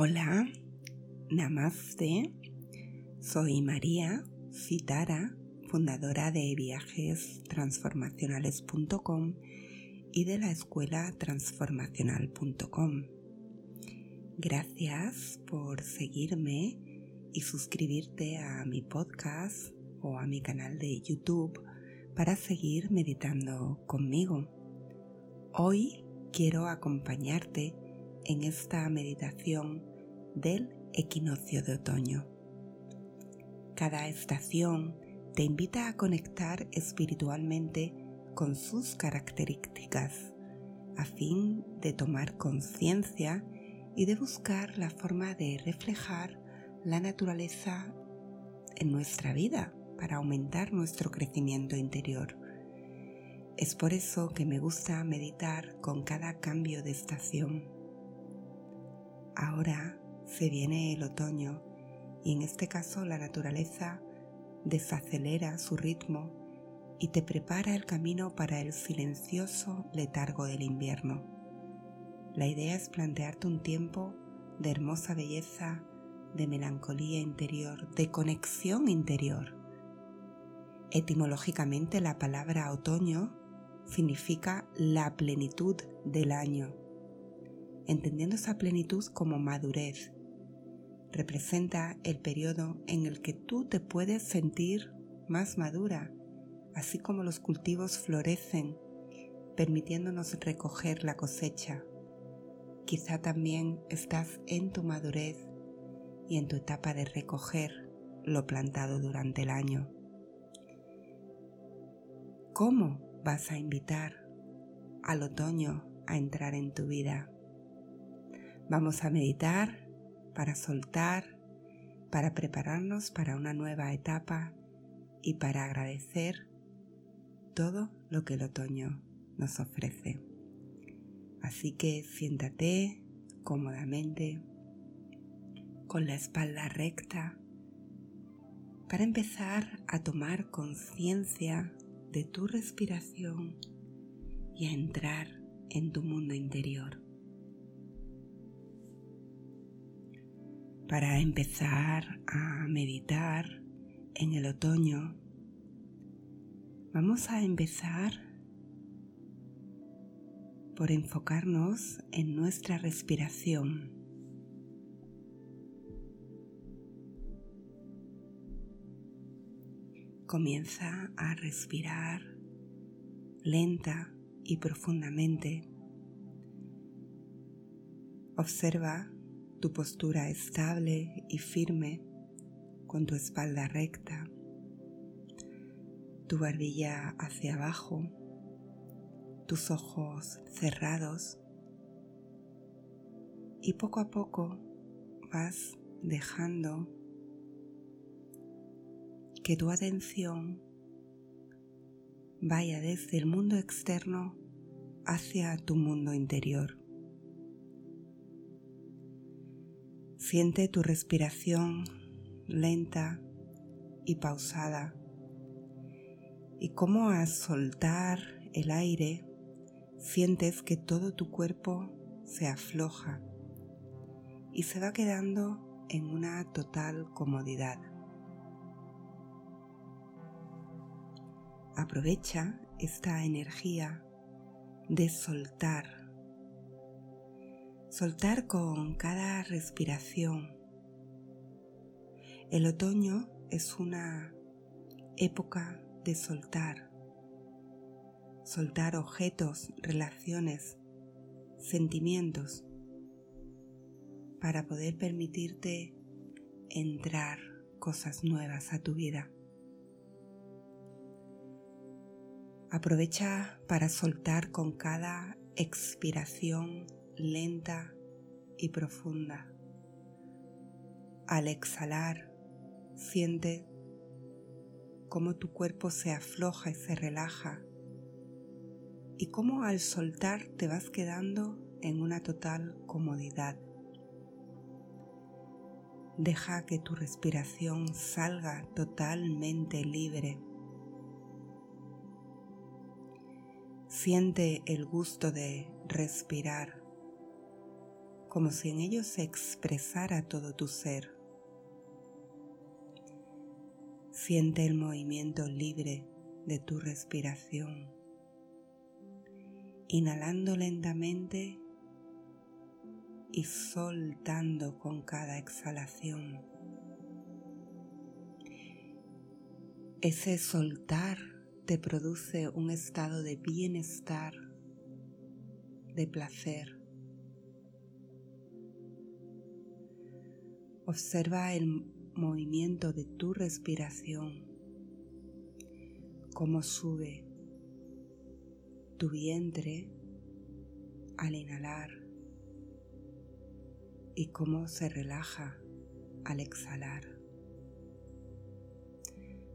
Hola, namaste. Soy María Citara, fundadora de viajestransformacionales.com y de la escuela transformacional.com. Gracias por seguirme y suscribirte a mi podcast o a mi canal de YouTube para seguir meditando conmigo. Hoy quiero acompañarte en esta meditación del equinoccio de otoño. Cada estación te invita a conectar espiritualmente con sus características a fin de tomar conciencia y de buscar la forma de reflejar la naturaleza en nuestra vida para aumentar nuestro crecimiento interior. Es por eso que me gusta meditar con cada cambio de estación. Ahora se viene el otoño y en este caso la naturaleza desacelera su ritmo y te prepara el camino para el silencioso letargo del invierno. La idea es plantearte un tiempo de hermosa belleza, de melancolía interior, de conexión interior Etimológicamente la palabra otoño significa la plenitud del año, entendiendo esa plenitud como madurez. Representa el periodo en el que tú te puedes sentir más madura, así como los cultivos florecen, permitiéndonos recoger la cosecha. Quizá también estás en tu madurez y en tu etapa de recoger lo plantado durante el año. ¿Cómo vas a invitar al otoño a entrar en tu vida? Vamos a meditar para soltar, para prepararnos para una nueva etapa y para agradecer todo lo que el otoño nos ofrece. Así que siéntate cómodamente con la espalda recta para empezar a tomar conciencia de tu respiración y a entrar en tu mundo interior. Para empezar a meditar en el otoño, vamos a empezar por enfocarnos en nuestra respiración. Comienza a respirar lenta y profundamente. Observa tu postura estable y firme con tu espalda recta, tu barbilla hacia abajo, tus ojos cerrados y poco a poco vas dejando que tu atención vaya desde el mundo externo hacia tu mundo interior. Siente tu respiración lenta y pausada y cómo al soltar el aire sientes que todo tu cuerpo se afloja y se va quedando en una total comodidad. Aprovecha esta energía de soltar. Soltar con cada respiración. El otoño es una época de soltar. Soltar objetos, relaciones, sentimientos para poder permitirte entrar cosas nuevas a tu vida. Aprovecha para soltar con cada expiración lenta y profunda. Al exhalar, siente cómo tu cuerpo se afloja y se relaja y cómo al soltar te vas quedando en una total comodidad. Deja que tu respiración salga totalmente libre Siente el gusto de respirar como si en ellos se expresara todo tu ser. Siente el movimiento libre de tu respiración, inhalando lentamente y soltando con cada exhalación. Ese soltar te produce un estado de bienestar, de placer. Observa el movimiento de tu respiración, cómo sube tu vientre al inhalar y cómo se relaja al exhalar.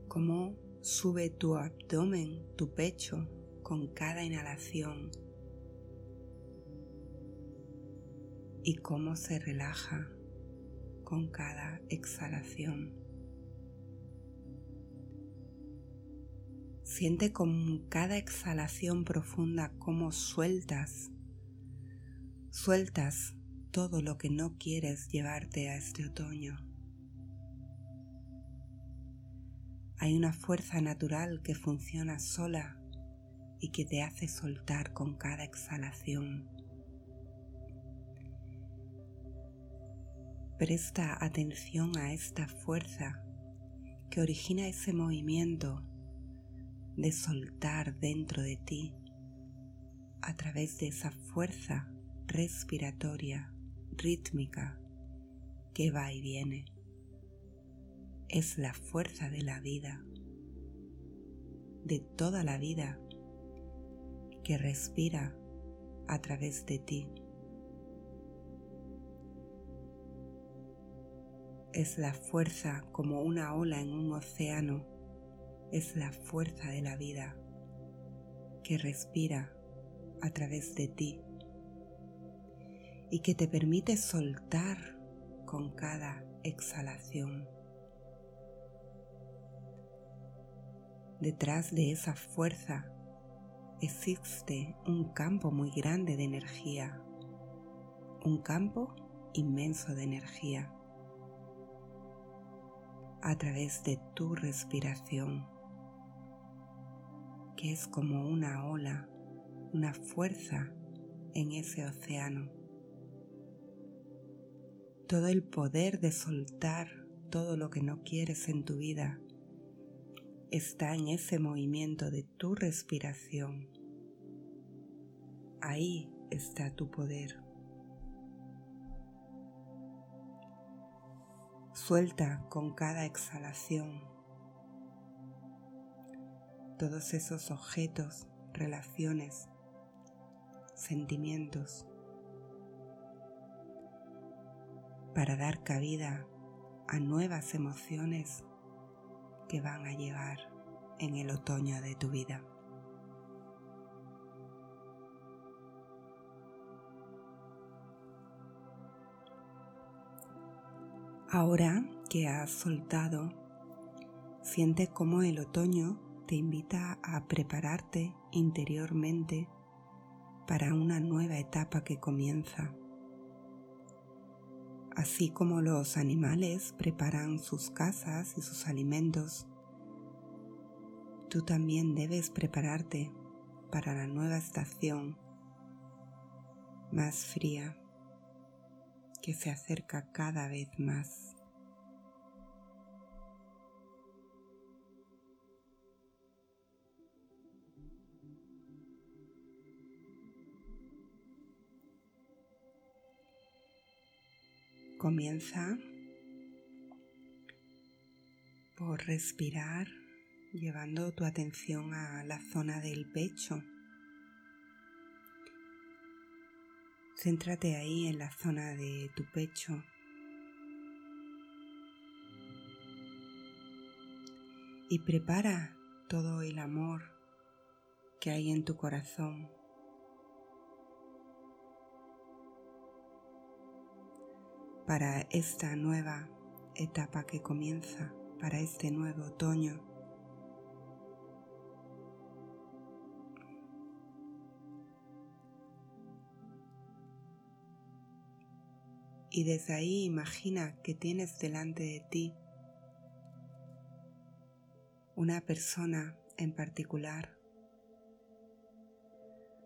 Cómo sube tu abdomen, tu pecho con cada inhalación y cómo se relaja con cada exhalación. Siente con cada exhalación profunda cómo sueltas, sueltas todo lo que no quieres llevarte a este otoño. Hay una fuerza natural que funciona sola y que te hace soltar con cada exhalación. Presta atención a esta fuerza que origina ese movimiento de soltar dentro de ti a través de esa fuerza respiratoria rítmica que va y viene. Es la fuerza de la vida, de toda la vida que respira a través de ti. Es la fuerza como una ola en un océano, es la fuerza de la vida que respira a través de ti y que te permite soltar con cada exhalación. Detrás de esa fuerza existe un campo muy grande de energía, un campo inmenso de energía a través de tu respiración, que es como una ola, una fuerza en ese océano todo el poder de soltar todo lo que no quieres en tu vida está en ese movimiento de tu respiración. Ahí está tu poder. Suelta con cada exhalación todos esos objetos, relaciones, sentimientos para dar cabida a nuevas emociones que van a llegar en el otoño de tu vida. Ahora que has soltado, siente cómo el otoño te invita a prepararte interiormente para una nueva etapa que comienza. Así como los animales preparan sus casas y sus alimentos, tú también debes prepararte para la nueva estación más fría que se acerca cada vez más. Comienza por respirar llevando tu atención a la zona del pecho. Céntrate ahí en la zona de tu pecho. Y prepara todo el amor que hay en tu corazón para esta nueva etapa que comienza, para este nuevo otoño. Y desde ahí imagina que tienes delante de ti una persona en particular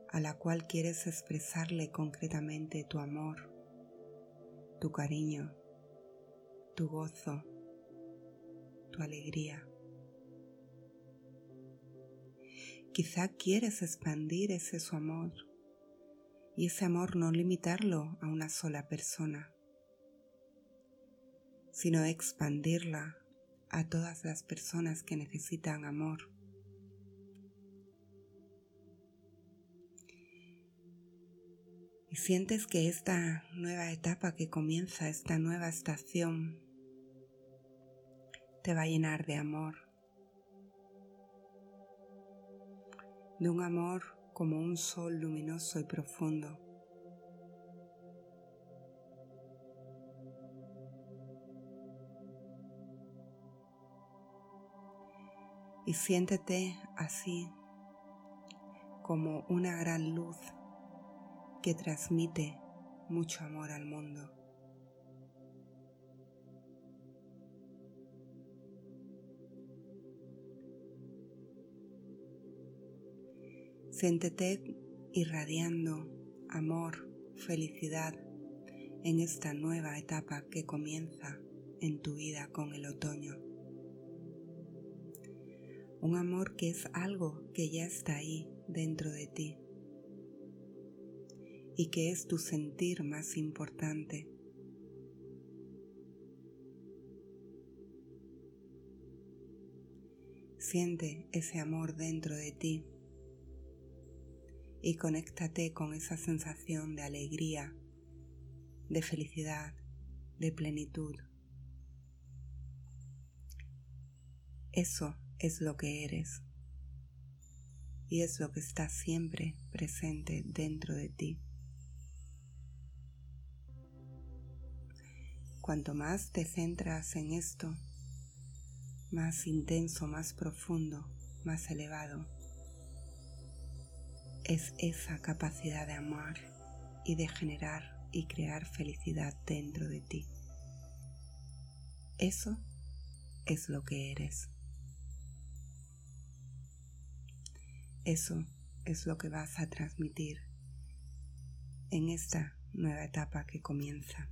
a la cual quieres expresarle concretamente tu amor, tu cariño, tu gozo, tu alegría. Quizá quieres expandir ese su amor y ese amor no limitarlo a una sola persona, sino expandirla a todas las personas que necesitan amor. Y sientes que esta nueva etapa que comienza, esta nueva estación, te va a llenar de amor. De un amor como un sol luminoso y profundo. Y siéntete así como una gran luz que transmite mucho amor al mundo. Siéntete irradiando amor, felicidad en esta nueva etapa que comienza en tu vida con el otoño. Un amor que es algo que ya está ahí dentro de ti y que es tu sentir más importante. Siente ese amor dentro de ti y conéctate con esa sensación de alegría, de felicidad, de plenitud. Eso es lo que eres y es lo que está siempre presente dentro de ti. Cuanto más te centras en esto, más intenso, más profundo, más elevado, es esa capacidad de amar y de generar y crear felicidad dentro de ti. Eso es lo que eres. Eso es lo que vas a transmitir en esta nueva etapa que comienza.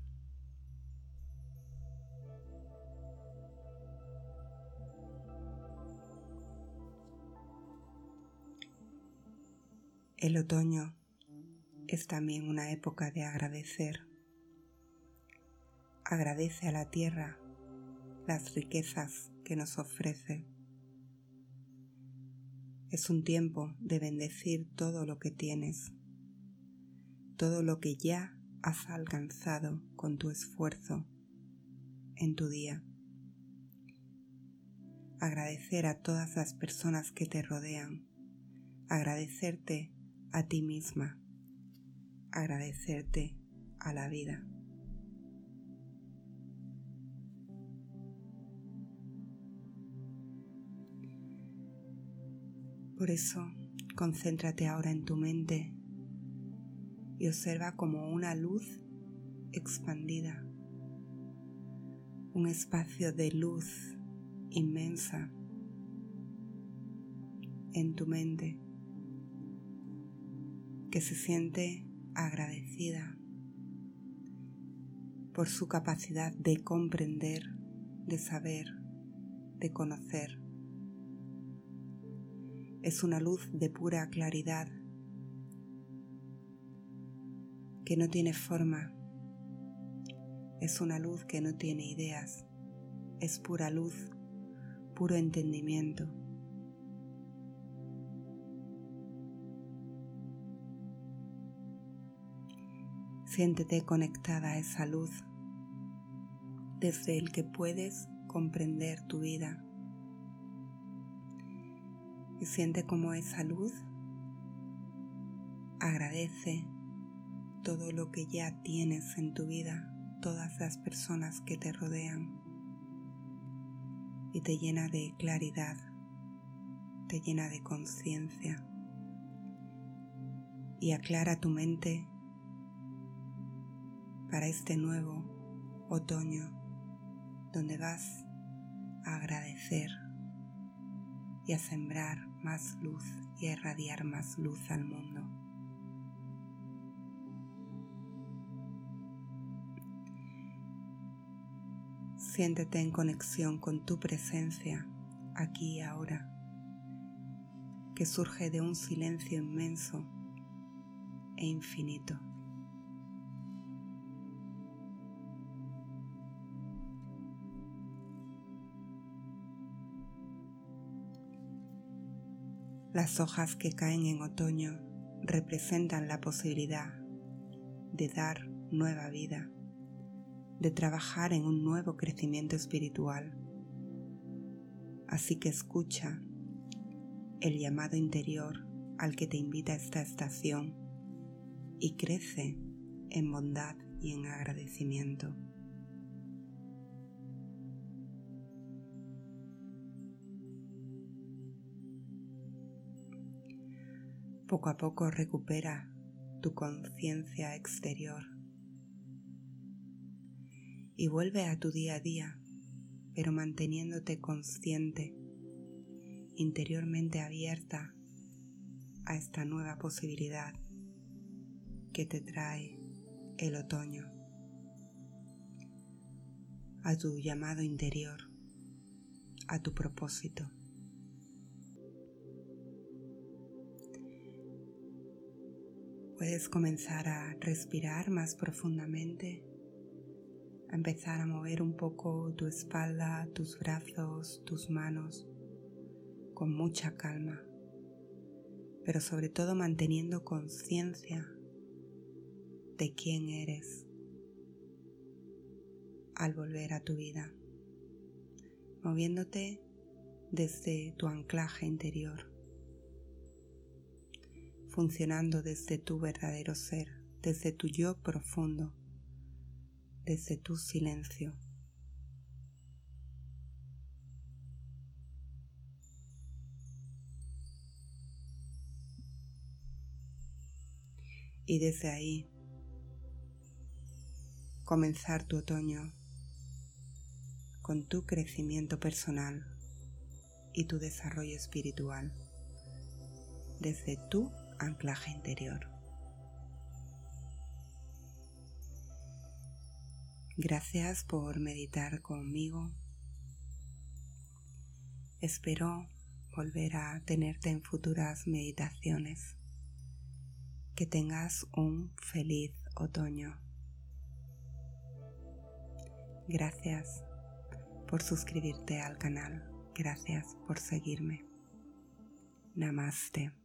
El otoño es también una época de agradecer. Agradece a la tierra las riquezas que nos ofrece. Es un tiempo de bendecir todo lo que tienes, todo lo que ya has alcanzado con tu esfuerzo en tu día. Agradecer a todas las personas que te rodean, agradecerte a ti misma, agradecerte a la vida. Por eso, concéntrate ahora en tu mente y observa como una luz expandida, un espacio de luz inmensa en tu mente que se siente agradecida por su capacidad de comprender, de saber, de conocer. Es una luz de pura claridad que no tiene forma. Es una luz que no tiene ideas. Es pura luz, puro entendimiento. Siéntete conectada a esa luz desde el que puedes comprender tu vida. Y siente como esa luz agradece todo lo que ya tienes en tu vida, todas las personas que te rodean. Y te llena de claridad, te llena de conciencia. Y aclara tu mente para este nuevo otoño donde vas a agradecer y a sembrar más luz y a irradiar más luz al mundo. Siéntete en conexión con tu presencia aquí y ahora, que surge de un silencio inmenso e infinito. Las hojas que caen en otoño representan la posibilidad de dar nueva vida, de trabajar en un nuevo crecimiento espiritual. Así que escucha el llamado interior al que te invita esta estación y crece en bondad y en agradecimiento. Poco a poco recupera tu conciencia exterior y vuelve a tu día a día, pero manteniéndote consciente, interiormente abierta a esta nueva posibilidad que te trae el otoño, a tu llamado interior, a tu propósito. Puedes comenzar a respirar más profundamente, a empezar a mover un poco tu espalda, tus brazos, tus manos con mucha calma, pero sobre todo manteniendo conciencia de quién eres al volver a tu vida, moviéndote desde tu anclaje interior funcionando desde tu verdadero ser, desde tu yo profundo, desde tu silencio. Y desde ahí comenzar tu otoño con tu crecimiento personal y tu desarrollo espiritual desde tu anclaje interior. Gracias por meditar conmigo. Espero volver a tenerte en futuras meditaciones. Que tengas un feliz otoño. Gracias por suscribirte al canal. Gracias por seguirme. Namaste.